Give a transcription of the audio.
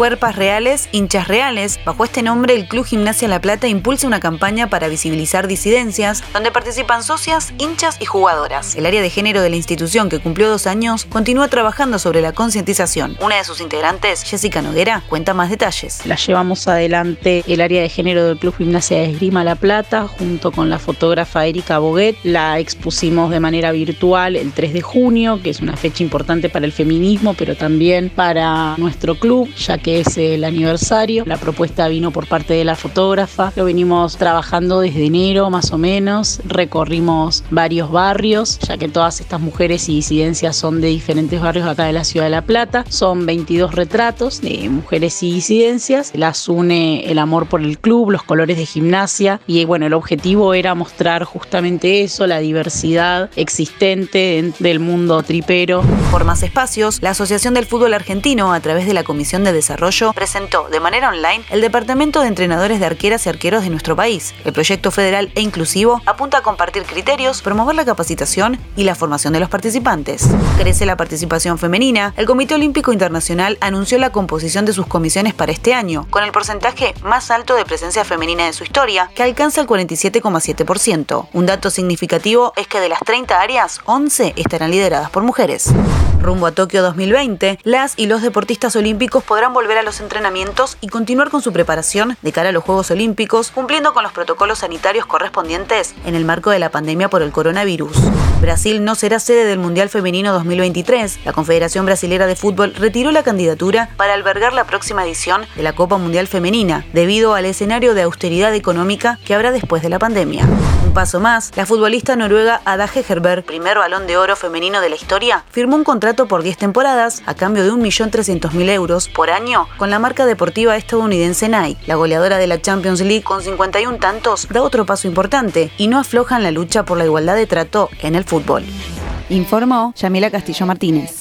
Cuerpas Reales, Hinchas Reales. Bajo este nombre, el Club Gimnasia La Plata impulsa una campaña para visibilizar disidencias, donde participan socias, hinchas y jugadoras. El área de género de la institución, que cumplió dos años, continúa trabajando sobre la concientización. Una de sus integrantes, Jessica Noguera, cuenta más detalles. La llevamos adelante el área de género del Club Gimnasia de Esgrima La Plata, junto con la fotógrafa Erika Boguet. La expusimos de manera virtual el 3 de junio, que es una fecha importante para el feminismo, pero también para nuestro club, ya que es el aniversario. La propuesta vino por parte de la fotógrafa. Lo venimos trabajando desde enero más o menos. Recorrimos varios barrios, ya que todas estas mujeres y disidencias son de diferentes barrios acá de la ciudad de La Plata. Son 22 retratos de mujeres y disidencias. Las une el amor por el club, los colores de gimnasia y bueno, el objetivo era mostrar justamente eso, la diversidad existente del mundo tripero. Por más espacios, la Asociación del Fútbol Argentino, a través de la Comisión de Presentó de manera online el Departamento de Entrenadores de Arqueras y Arqueros de nuestro país. El proyecto federal e inclusivo apunta a compartir criterios, promover la capacitación y la formación de los participantes. Crece la participación femenina. El Comité Olímpico Internacional anunció la composición de sus comisiones para este año, con el porcentaje más alto de presencia femenina de su historia, que alcanza el 47,7%. Un dato significativo es que de las 30 áreas, 11 estarán lideradas por mujeres. Rumbo a Tokio 2020, las y los deportistas olímpicos podrán volver a los entrenamientos y continuar con su preparación de cara a los Juegos Olímpicos, cumpliendo con los protocolos sanitarios correspondientes en el marco de la pandemia por el coronavirus. Brasil no será sede del Mundial Femenino 2023. La Confederación Brasilera de Fútbol retiró la candidatura para albergar la próxima edición de la Copa Mundial Femenina, debido al escenario de austeridad económica que habrá después de la pandemia. Un paso más, la futbolista noruega Ada Hegerberg, primer balón de oro femenino de la historia, firmó un contrato por 10 temporadas a cambio de 1.300.000 euros por año con la marca deportiva estadounidense Nike. La goleadora de la Champions League con 51 tantos da otro paso importante y no afloja en la lucha por la igualdad de trato en el fútbol. Informó Yamila Castillo Martínez.